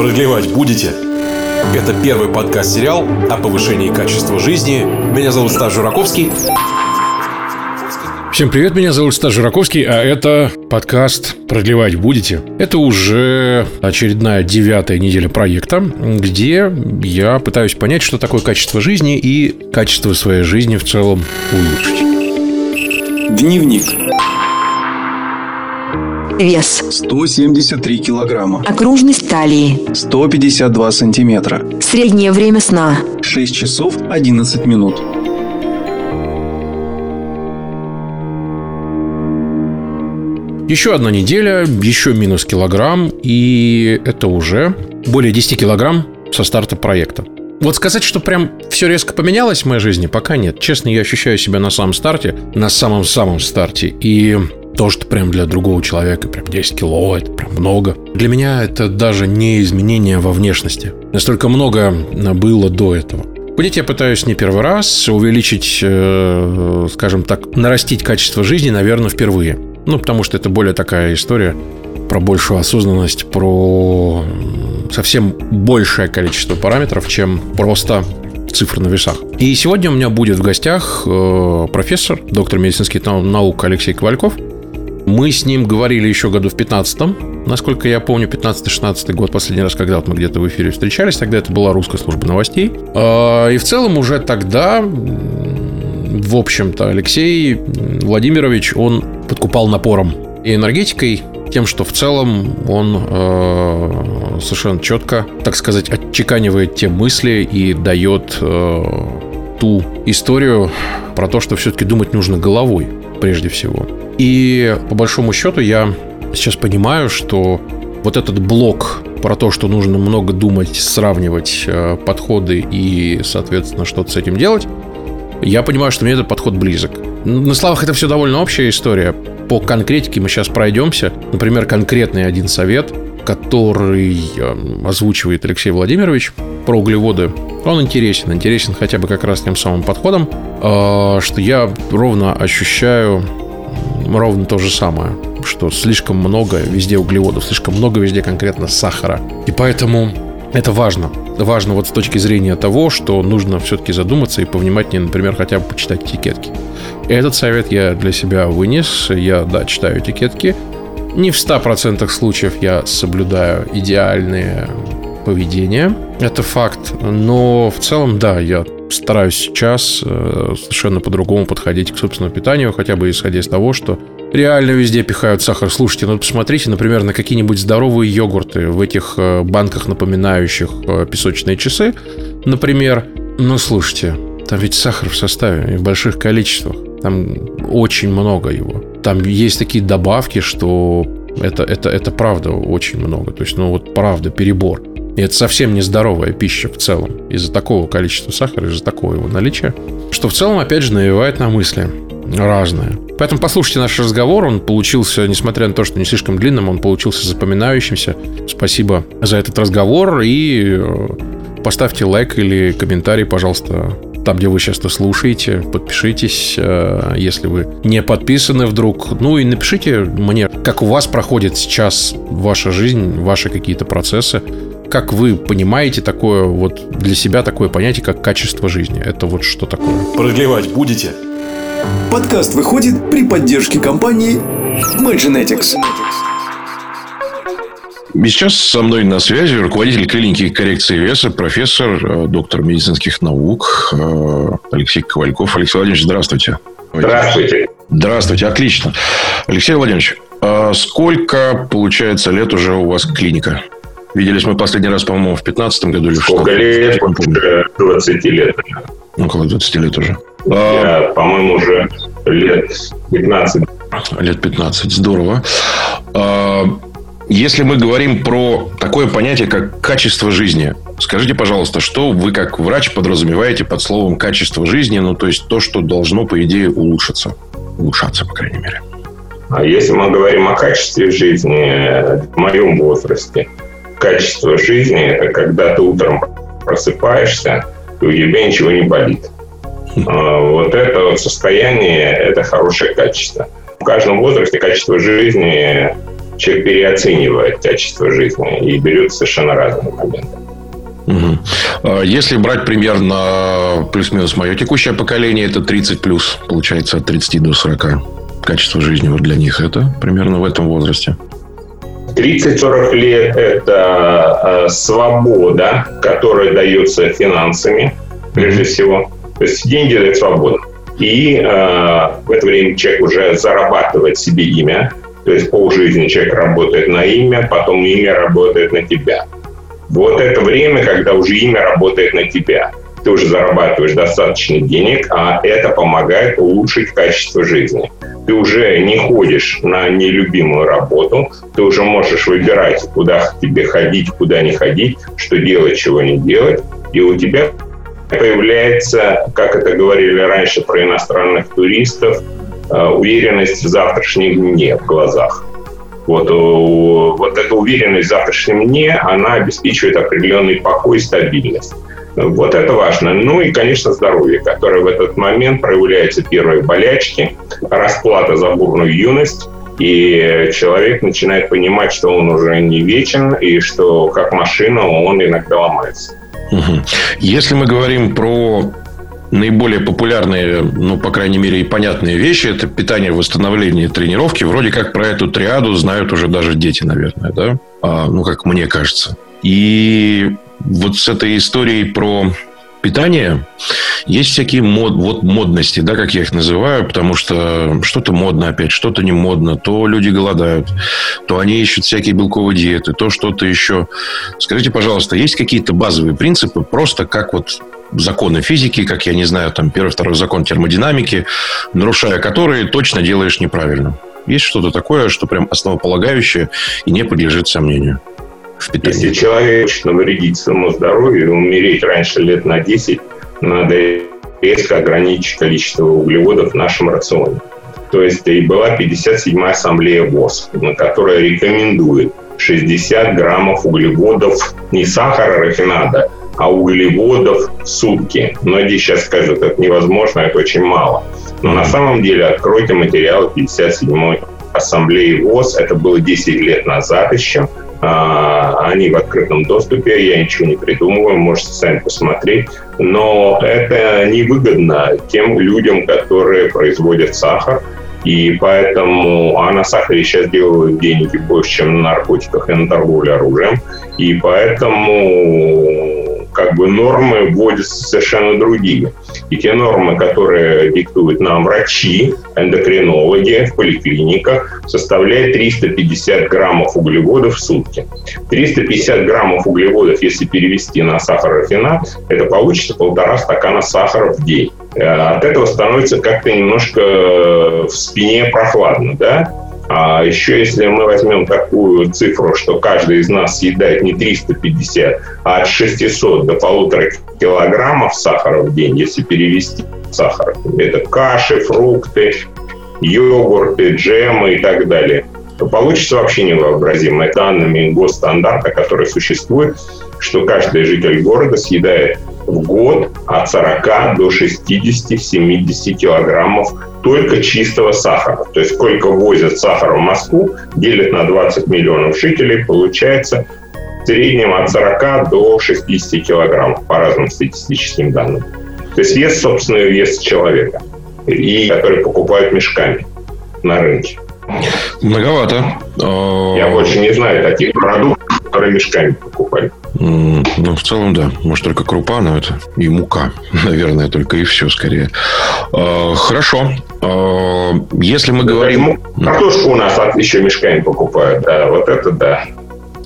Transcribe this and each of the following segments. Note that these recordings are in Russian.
Продлевать будете? Это первый подкаст-сериал о повышении качества жизни. Меня зовут Стас Жураковский. Всем привет, меня зовут Стас Жураковский, а это подкаст «Продлевать будете?». Это уже очередная девятая неделя проекта, где я пытаюсь понять, что такое качество жизни и качество своей жизни в целом улучшить. Дневник. Вес 173 килограмма. окружность талии, 152 сантиметра. среднее время сна, 6 часов 11 минут. Еще одна неделя, еще минус килограмм, и это уже более 10 килограмм со старта проекта. Вот сказать, что прям все резко поменялось в моей жизни, пока нет. Честно, я ощущаю себя на самом старте, на самом-самом старте. И то, что прям для другого человека прям 10 кило, это прям много. Для меня это даже не изменение во внешности. Настолько много было до этого. Худеть я пытаюсь не первый раз, увеличить, э, скажем так, нарастить качество жизни, наверное, впервые. Ну, потому что это более такая история про большую осознанность, про совсем большее количество параметров, чем просто цифры на весах. И сегодня у меня будет в гостях э, профессор, доктор медицинских наук Алексей Ковальков. Мы с ним говорили еще году в 15-м. Насколько я помню, 15-16 год, последний раз, когда мы где-то в эфире встречались, тогда это была русская служба новостей. Э, И в целом уже тогда, в общем-то, Алексей Владимирович, он подкупал напором и энергетикой, тем, что в целом он э, совершенно четко, так сказать, отчеканивает те мысли и дает э, ту историю про то, что все-таки думать нужно головой прежде всего. И по большому счету я сейчас понимаю, что вот этот блок про то, что нужно много думать, сравнивать э, подходы и, соответственно, что-то с этим делать, я понимаю, что мне этот подход близок. На словах это все довольно общая история. По конкретике мы сейчас пройдемся. Например, конкретный один совет, который э, озвучивает Алексей Владимирович про углеводы. Он интересен. Интересен хотя бы как раз тем самым подходом, э, что я ровно ощущаю ровно то же самое, что слишком много везде углеводов, слишком много везде конкретно сахара. И поэтому это важно. Важно вот с точки зрения того, что нужно все-таки задуматься и повнимательнее, например, хотя бы почитать этикетки. Этот совет я для себя вынес. Я, да, читаю этикетки. Не в 100% случаев я соблюдаю идеальное поведение. Это факт. Но в целом, да, я стараюсь сейчас э, совершенно по-другому подходить к собственному питанию, хотя бы исходя из того, что реально везде пихают сахар. Слушайте, ну посмотрите, например, на какие-нибудь здоровые йогурты в этих э, банках, напоминающих э, песочные часы, например. Ну, слушайте, там ведь сахар в составе и в больших количествах. Там очень много его. Там есть такие добавки, что это, это, это правда очень много. То есть, ну вот правда, перебор. И это совсем не здоровая пища в целом. Из-за такого количества сахара, из-за такого его наличия. Что в целом, опять же, навевает на мысли разное. Поэтому послушайте наш разговор. Он получился, несмотря на то, что не слишком длинным, он получился запоминающимся. Спасибо за этот разговор. И э, поставьте лайк или комментарий, пожалуйста, там, где вы сейчас это слушаете. Подпишитесь, э, если вы не подписаны вдруг. Ну и напишите мне, как у вас проходит сейчас ваша жизнь, ваши какие-то процессы. Как вы понимаете такое вот для себя такое понятие, как качество жизни? Это вот что такое? Продлевать будете? Подкаст выходит при поддержке компании Mygenetics. И сейчас со мной на связи руководитель клиники коррекции веса, профессор, э, доктор медицинских наук э, Алексей Ковальков. Алексей Владимирович, здравствуйте. Здравствуйте. Здравствуйте, отлично. Алексей Владимирович, а сколько, получается, лет уже у вас клиника? Виделись мы последний раз, по-моему, в 15 году или в Сколько 16-м. лет? Уже 20 лет. Около 20 лет уже. А, Я, по-моему, уже лет 15. Лет 15. Здорово. А, Если мы говорим про такое понятие, как качество жизни, скажите, пожалуйста, что вы как врач подразумеваете под словом качество жизни, ну, то есть то, что должно, по идее, улучшиться. Улучшаться, по крайней мере. А если мы говорим о качестве жизни в моем возрасте, качество жизни – это когда ты утром просыпаешься, и у тебя ничего не болит. А, Вот это вот состояние – это хорошее качество. В каждом возрасте качество жизни человек переоценивает качество жизни и берет совершенно разные моменты. Угу. Если брать примерно плюс-минус мое текущее поколение, это 30 плюс, получается, от 30 до 40. Качество жизни вот для них это примерно в этом возрасте. 30-40 лет – это э, свобода, которая дается финансами, прежде всего. То есть деньги – это свобода. И э, в это время человек уже зарабатывает себе имя. То есть полжизни человек работает на имя, потом имя работает на тебя. Вот это время, когда уже имя работает на тебя. Ты уже зарабатываешь достаточно денег, а это помогает улучшить качество жизни. Ты уже не ходишь на нелюбимую работу, ты уже можешь выбирать, куда тебе ходить, куда не ходить, что делать, чего не делать. И у тебя появляется, как это говорили раньше про иностранных туристов, э, уверенность в завтрашнем дне в глазах. Вот, э, вот эта уверенность в завтрашнем дне, она обеспечивает определенный покой и стабильность. Вот это важно. Ну и, конечно, здоровье, которое в этот момент проявляется первые болячки, расплата за бурную юность, и человек начинает понимать, что он уже не вечен, и что как машина он иногда ломается. Если мы говорим про наиболее популярные, ну, по крайней мере, и понятные вещи, это питание, восстановление, тренировки. Вроде как про эту триаду знают уже даже дети, наверное, да? А, ну, как мне кажется. И вот с этой историей про питание есть всякие мод, вот модности, да, как я их называю, потому что что-то модно опять, что-то не модно, то люди голодают, то они ищут всякие белковые диеты, то что-то еще. Скажите, пожалуйста, есть какие-то базовые принципы, просто как вот законы физики, как я не знаю, там первый, второй закон термодинамики, нарушая которые точно делаешь неправильно. Есть что-то такое, что прям основополагающее и не подлежит сомнению в питании? Если человек хочет навредить своему здоровью и умереть раньше лет на 10, надо резко ограничить количество углеводов в нашем рационе. То есть и была 57-я ассамблея ВОЗ, которая рекомендует 60 граммов углеводов, не сахара, рафинада, а углеводов в сутки. Многие сейчас скажут, это невозможно, это очень мало. Но на самом деле откройте материалы 57-й ассамблеи ВОЗ. Это было 10 лет назад еще. А, они в открытом доступе, я ничего не придумываю, можете сами посмотреть. Но это невыгодно тем людям, которые производят сахар, и поэтому, а на сахаре сейчас делают деньги больше, чем на наркотиках и на торговле оружием. И поэтому как бы нормы вводятся совершенно другие. И те нормы, которые диктуют нам врачи, эндокринологи в поликлиниках, составляют 350 граммов углеводов в сутки. 350 граммов углеводов, если перевести на сахарофинат, это получится полтора стакана сахара в день. Э, от этого становится как-то немножко в спине прохладно, да? А еще если мы возьмем такую цифру, что каждый из нас съедает не 350, а от 600 до полутора килограммов сахара в день, если перевести сахар. Это каши, фрукты, йогурты, джемы и так далее. То получится вообще невообразимое данными госстандарта, который существует, что каждый житель города съедает в год от 40 до 60-70 килограммов только чистого сахара. То есть сколько возят сахара в Москву, делят на 20 миллионов жителей, получается в среднем от 40 до 60 килограммов по разным статистическим данным. То есть вес, собственный вес человека, и который покупают мешками на рынке. Многовато. Я больше не знаю таких продуктов, которые мешками покупали. Ну, в целом, да. Может, только крупа, но это и мука. Наверное, только и все, скорее. А, хорошо. А, если мы говорим... Картошку у нас еще мешками покупают, да. Вот это да.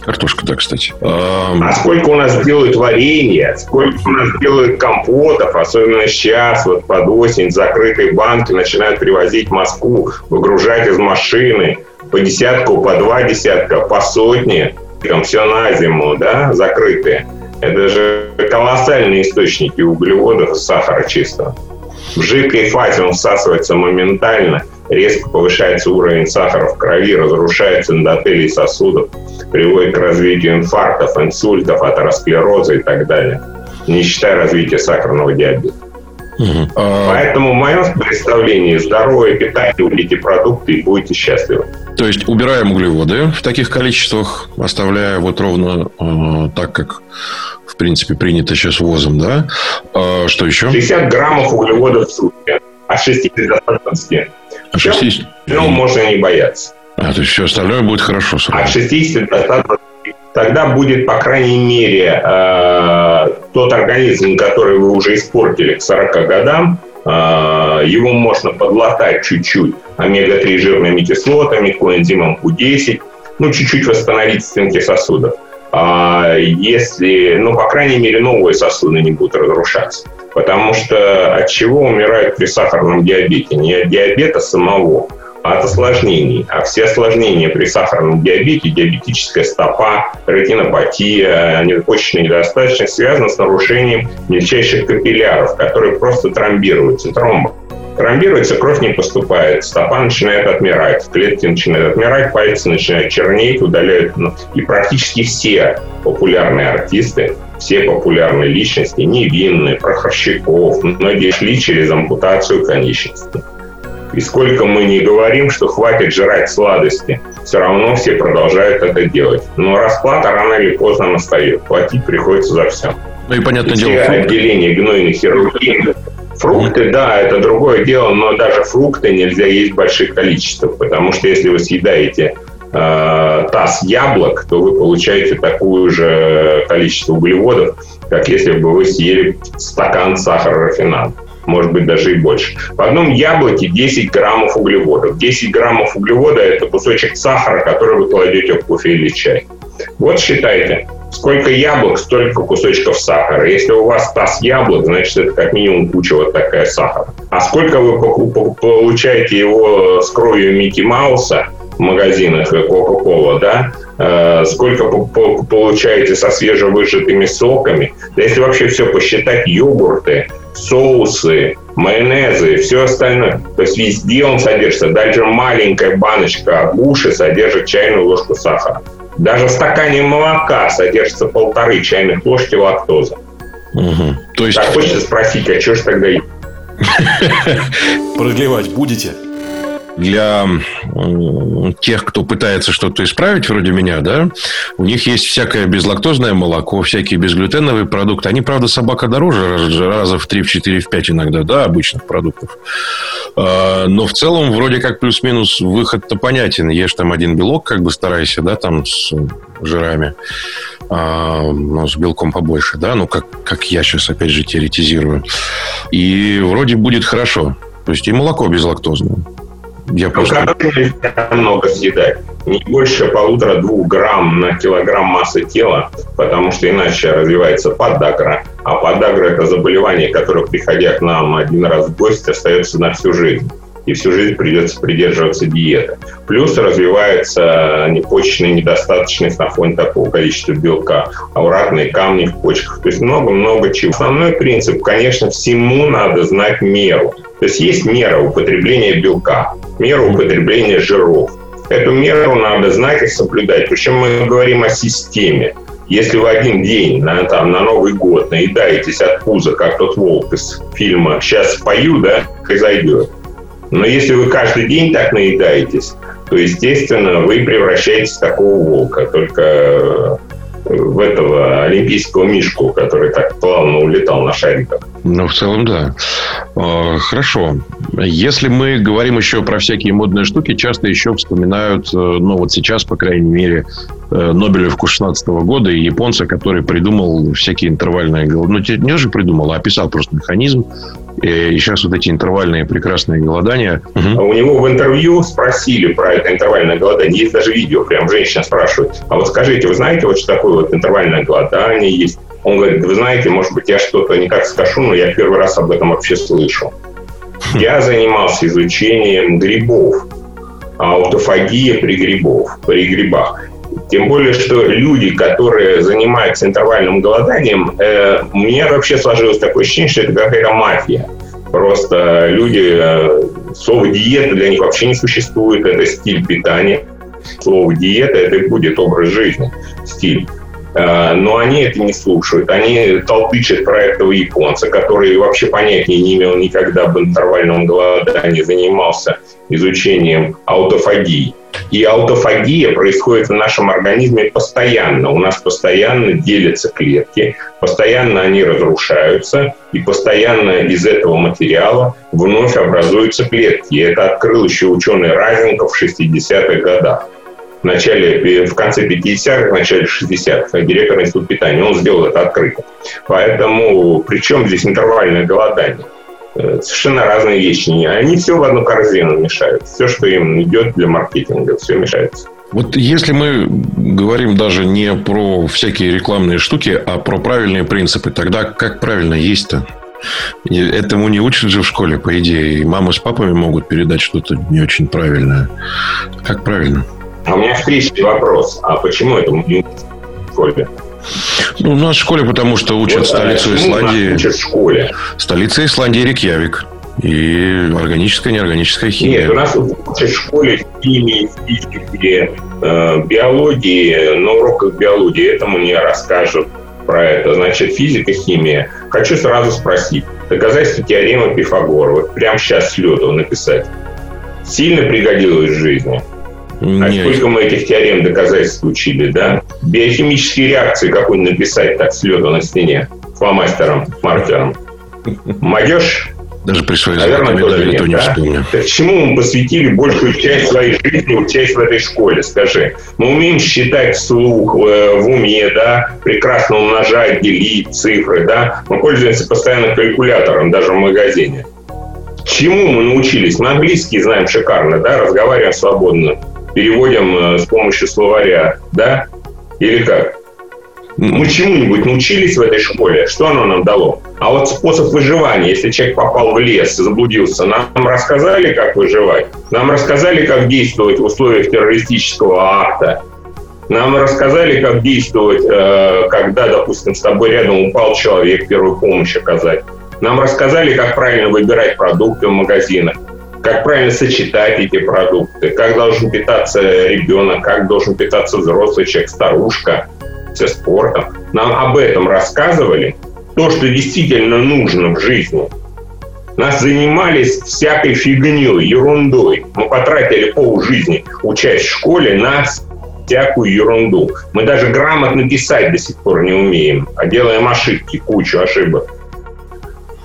Картошка, да, кстати. А сколько у нас делают варенья, сколько у нас делают компотов, особенно сейчас, вот под осень, закрытые банки начинают привозить в Москву, выгружать из машины по десятку, по два десятка, по сотне все на зиму, да, закрытые. Это же колоссальные источники углеводов и сахара. В жидкой фазе он всасывается моментально, резко повышается уровень сахара в крови, разрушается эндотелий сосудов, приводит к развитию инфарктов, инсультов, атеросклероза и так далее, не считая развития сахарного диабета. А, Поэтому в моем представлении здоровое питание, эти продукты и будете счастливы. То есть убираем углеводы в таких количествах, оставляя вот ровно э, так, как в принципе принято сейчас ВОЗом, да? А, что еще? 60 граммов углеводов в сутки. От 60 до 120. А 60? Ну, можно не бояться. А, то есть все остальное будет хорошо сразу. От 60 до 120. Тогда будет, по крайней мере, э, тот организм, который вы уже испортили к 40 годам, э, его можно подлатать чуть-чуть омега-3 жирными кислотами, коэнзимом Q10, ну, чуть-чуть восстановить стенки сосудов. А если, ну, по крайней мере, новые сосуды не будут разрушаться. Потому что от чего умирают при сахарном диабете? Не от диабета самого, а от осложнений. А все осложнения при сахарном диабете, диабетическая стопа, ретинопатия, почечная недостаточность связаны с нарушением мельчайших капилляров, которые просто тромбируются, тромбы. Тромбируется, кровь не поступает, стопа начинает отмирать, клетки начинают отмирать, пальцы начинают чернеть, удаляют. И практически все популярные артисты, все популярные личности, невинные, Прохорщиков, многие шли через ампутацию конечности. И сколько мы не говорим, что хватит жрать сладости, все равно все продолжают это делать. Но расплата рано или поздно настает. Платить приходится за все. Ну и понятное Все дело, фрукты. отделения гнойной хирургии. Фрукты, да, это другое дело, но даже фрукты нельзя есть в больших количествах, потому что если вы съедаете э, таз яблок, то вы получаете такое же количество углеводов, как если бы вы съели стакан сахара рафинад. Может быть, даже и больше. В одном яблоке 10 граммов углеводов. 10 граммов углевода – это кусочек сахара, который вы кладете в кофе или чай. Вот считайте, сколько яблок, столько кусочков сахара. Если у вас таз яблок, значит, это как минимум куча вот такая сахара. А сколько вы получаете его с кровью Микки Мауса в магазинах Кока-Кола, да? Э, сколько по- по- получаете со свежевыжатыми соками? Да если вообще все посчитать, йогурты, соусы, майонезы, все остальное. То есть везде он содержится. Даже маленькая баночка агуши содержит чайную ложку сахара. Даже в стакане молока содержится полторы чайных ложки лактозы. Мгм. То есть, Так хочется спросить, а что ж тогда есть? Продлевать будете? Для тех, кто пытается что-то исправить, вроде меня, да, у них есть всякое безлактозное молоко, всякие безглютеновые продукты. Они, правда, собака дороже раз- раза в 3, в 4, в 5 иногда, да, обычных продуктов. А, Но в целом, вроде как плюс-минус выход-то понятен. Ешь там один белок, как бы старайся, да, там с жирами, а, но с белком побольше, да, ну, как, как я сейчас, опять же, теоретизирую. И вроде будет хорошо. То есть и молоко безлактозное. Я Ну, просто... много съедать. Не больше полутора-двух грамм на килограмм массы тела, потому что иначе развивается подагра. А подагра – это заболевание, которое, приходя к нам один раз в гости, остается на всю жизнь. И всю жизнь придется придерживаться диеты. Плюс развивается почечная недостаточность на фоне такого количества белка, ауратные камни в почках. То есть много-много чего. Основной принцип, конечно, всему надо знать меру. То есть есть мера употребления белка, мера употребления жиров. Эту меру надо знать и соблюдать. Причем мы говорим о системе. Если вы один день на, там, на Новый год наедаетесь от пуза, как тот волк из фильма «Сейчас спою», да, и зайдет. Но если вы каждый день так наедаетесь, то, естественно, вы превращаетесь в такого волка, только э, в этого олимпийского мишку, который так плавно улетал на шариках. Ну, в целом, да. Э, Хорошо. Если мы говорим еще про всякие модные штуки, часто еще вспоминают, э, ну, вот сейчас, по крайней мере, э, Нобелевку 16 года и японца, который придумал всякие интервальные. Ну, не же придумал, а описал просто механизм. И сейчас вот эти интервальные прекрасные голодания. А У него в интервью спросили про это интервальное голодание. Есть даже видео, прям женщина спрашивает. А вот скажите, вы знаете, вот что такое вот интервальное голодание есть? Он говорит, вы знаете, может быть, я что-то не так скажу, но я первый раз об этом вообще слышу. Я занимался изучением грибов, аутофагия при грибов, при грибах. Тем более, что люди, которые занимаются интервальным голоданием, э, у меня вообще сложилось такое ощущение, что это какая-то мафия. Просто люди, э, слово диета для них вообще не существует, это стиль питания. Слово диета это и будет образ жизни, стиль. Э, но они это не слушают. Они толпычат про этого японца, который вообще понятия не имел никогда об интервальном голодании, занимался изучением аутофагии. И аутофагия происходит в нашем организме постоянно. У нас постоянно делятся клетки, постоянно они разрушаются, и постоянно из этого материала вновь образуются клетки. Это открыл еще ученый Разенков в 60-х годах в начале, в конце 50-х, в начале 60-х, директор института питания. Он сделал это открыто. Поэтому, причем здесь интервальное голодание? Э, совершенно разные вещи. Они все в одну корзину мешают. Все, что им идет для маркетинга, все мешается. Вот если мы говорим даже не про всякие рекламные штуки, а про правильные принципы, тогда как правильно есть-то? Этому не учат же в школе, по идее. И мамы с папами могут передать что-то не очень правильное. Как правильно? А у меня встречный вопрос. А почему это не в школе? Ну, у нас в школе, потому что учат вот, столицу а Исландии. Учат в школе. Столица Исландии Рикьявик. И органическая, неорганическая химия. Нет, у нас учат в школе химии, физики, э, биологии. На уроках биологии этому не расскажут про это. Значит, физика, химия. Хочу сразу спросить. Доказательство теоремы Пифагора. Вот прямо сейчас с лету написать. Сильно пригодилось в жизни? А сколько мы этих теорем доказательств учили, да? Биохимические реакции какой-нибудь написать так с на стене фломастером, маркером. Молодежь даже при своей Наверное, тоже нет, не да? вспомню. Так чему мы посвятили большую часть своей жизни, учась в этой школе, скажи? Мы умеем считать вслух, э, в уме, да, прекрасно умножать, делить цифры, да. Мы пользуемся постоянно калькулятором, даже в магазине. Чему мы научились? Мы английский знаем шикарно, да, разговариваем свободно переводим э, с помощью словаря, да? Или как? Мы чему-нибудь научились в этой школе? Что оно нам дало? А вот способ выживания, если человек попал в лес, заблудился, нам рассказали, как выживать? Нам рассказали, как действовать в условиях террористического акта? Нам рассказали, как действовать, э, когда, допустим, с тобой рядом упал человек, первую помощь оказать? Нам рассказали, как правильно выбирать продукты в магазинах? Как правильно сочетать эти продукты, как должен питаться ребенок, как должен питаться взрослый человек, старушка, со спортом. Нам об этом рассказывали. То, что действительно нужно в жизни. Нас занимались всякой фигней, ерундой. Мы потратили пол жизни, учась в школе, на всякую ерунду. Мы даже грамотно писать до сих пор не умеем, а делаем ошибки, кучу ошибок.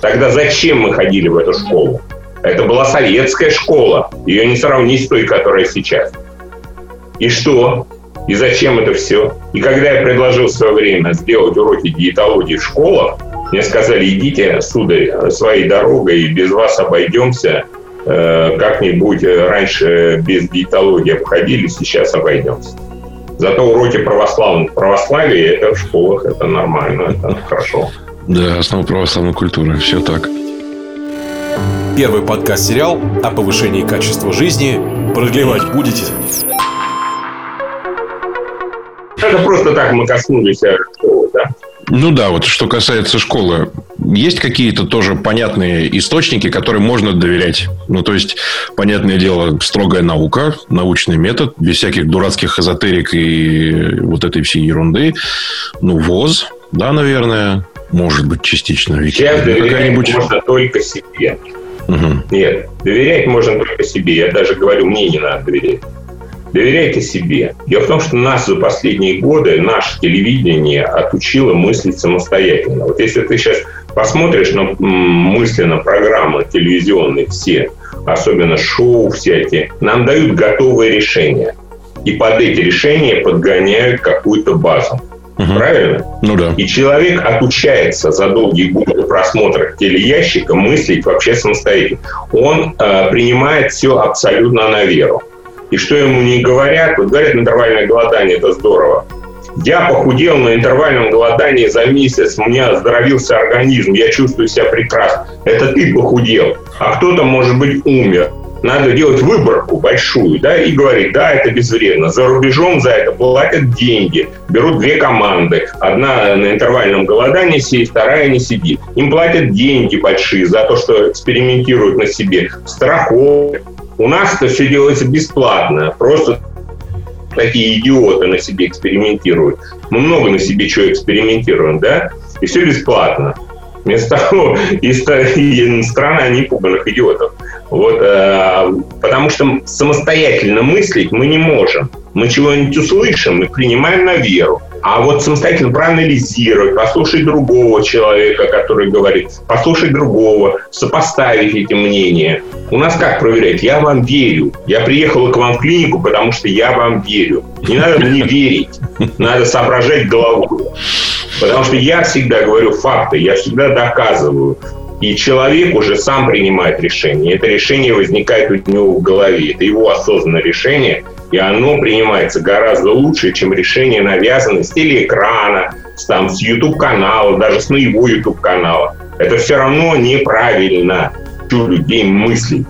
Тогда зачем мы ходили в эту школу? Это была советская школа. Ее не сравнить с той, которая сейчас. И что? И зачем это все? И когда я предложил в свое время сделать уроки диетологии в школах, мне сказали, идите, сударь, своей дорогой, без вас обойдемся. Э, как-нибудь раньше без диетологии обходились, сейчас обойдемся. Зато уроки православных православия это в школах, это нормально, это хорошо. Да, основа православной культуры, все так. Первый подкаст-сериал о повышении качества жизни. Продлевать будете? Это просто так мы коснулись школы, да? Ну да, вот что касается школы, есть какие-то тоже понятные источники, которым можно доверять. Ну, то есть, понятное дело, строгая наука, научный метод, без всяких дурацких эзотерик и вот этой всей ерунды. Ну, ВОЗ, да, наверное, может быть, частично. Сейчас доверять можно только себе. Угу. Нет, доверять можно только себе. Я даже говорю, мне не надо доверять. Доверяйте себе. Дело в том, что нас за последние годы, наше телевидение отучило мыслить самостоятельно. Вот если ты сейчас посмотришь на мысленно программы телевизионные все, особенно шоу всякие, нам дают готовые решения. И под эти решения подгоняют какую-то базу. Угу. Правильно? Ну да. И человек отучается за долгие годы просмотра телеящика мыслить вообще самостоятельно. Он э, принимает все абсолютно на веру. И что ему не говорят, вот говорят, интервальное голодание – это здорово. Я похудел на интервальном голодании за месяц, у меня оздоровился организм, я чувствую себя прекрасно. Это ты похудел, а кто-то, может быть, умер надо делать выборку большую, да, и говорить, да, это безвредно. За рубежом за это платят деньги. Берут две команды. Одна на интервальном голодании сидит, вторая не сидит. Им платят деньги большие за то, что экспериментируют на себе. Страховки. У нас это все делается бесплатно. Просто такие идиоты на себе экспериментируют. Мы много на себе чего экспериментируем, да? И все бесплатно. Вместо того, из страны непуганных идиотов. Вот, э, потому что самостоятельно мыслить мы не можем. Мы чего-нибудь услышим и принимаем на веру. А вот самостоятельно проанализировать, послушать другого человека, который говорит, послушать другого, сопоставить эти мнения. У нас как проверять? Я вам верю. Я приехала к вам в клинику, потому что я вам верю. Не надо мне верить. Надо соображать головой. Потому что я всегда говорю факты, я всегда доказываю. И человек уже сам принимает решение. Это решение возникает у него в голове. Это его осознанное решение. И оно принимается гораздо лучше, чем решение навязанное с телеэкрана, с, там, с YouTube-канала, даже с моего YouTube-канала. Это все равно неправильно у людей мыслить.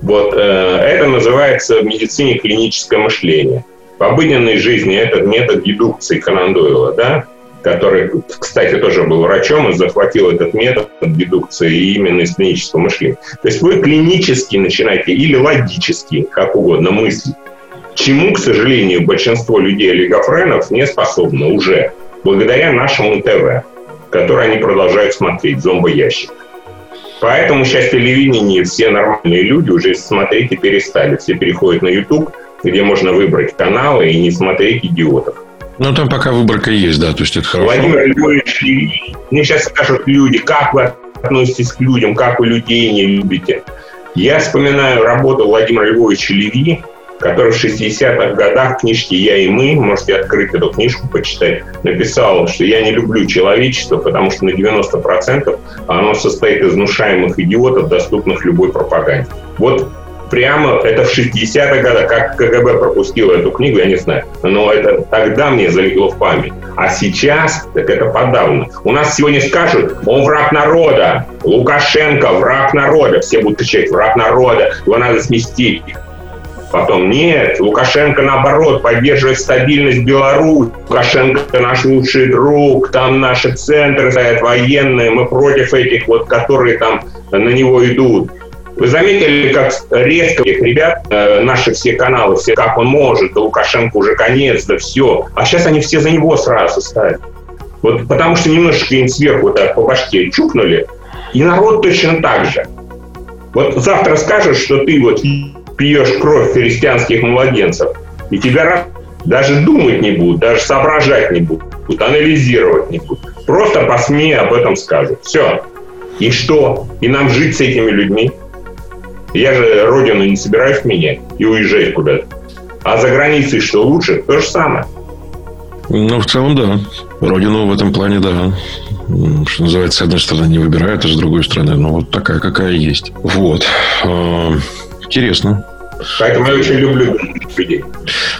Вот э, это называется в медицине клиническое мышление. В обыденной жизни этот метод дедукции Канандойла, да, который, кстати, тоже был врачом и захватил этот метод дедукции именно из клинического мышления. То есть вы клинически начинаете или логически, как угодно, мыслить. Чему, к сожалению, большинство людей-олигофренов не способны уже, благодаря нашему ТВ, который они продолжают смотреть, зомбоящик. Поэтому сейчас телевидение все нормальные люди уже смотреть и перестали. Все переходят на YouTube, где можно выбрать каналы и не смотреть идиотов. Ну, там пока выборка есть, да, то есть это хорошо. Владимир Львович, мне сейчас скажут люди, как вы относитесь к людям, как вы людей не любите. Я вспоминаю работу Владимира Львовича Леви, который в 60-х годах в книжке «Я и мы», можете открыть эту книжку, почитать, написал, что я не люблю человечество, потому что на 90% оно состоит из внушаемых идиотов, доступных любой пропаганде. Вот прямо это в 60-х годах, как КГБ пропустило эту книгу, я не знаю. Но это тогда мне залегло в память. А сейчас, так это подавно. У нас сегодня скажут, он враг народа, Лукашенко враг народа. Все будут кричать, враг народа, его надо сместить. Потом нет, Лукашенко наоборот поддерживает стабильность Беларуси. Лукашенко наш лучший друг, там наши центры стоят военные, мы против этих вот, которые там на него идут. Вы заметили, как резко этих ребят, э, наши все каналы, все как он может, да Лукашенко уже конец, да все. А сейчас они все за него сразу ставят. Вот потому что немножечко им сверху так по башке чукнули, и народ точно так же. Вот завтра скажешь, что ты вот пьешь кровь христианских младенцев, и тебя даже думать не будут, даже соображать не будут, анализировать не будут. Просто по об этом скажут. Все. И что? И нам жить с этими людьми? Я же родину не собираюсь менять и уезжать куда-то. А за границей что лучше? То же самое. Ну, в целом, да. Родину в этом плане, да. Что называется, с одной стороны не выбирают, а с другой стороны, ну, вот такая, какая есть. Вот. А, интересно. Поэтому я очень люблю людей.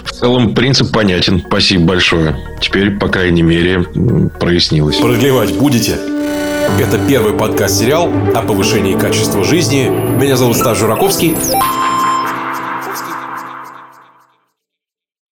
В целом, принцип понятен. Спасибо большое. Теперь, по крайней мере, прояснилось. Продлевать будете? Это первый подкаст-сериал о повышении качества жизни. Меня зовут Стас Жураковский.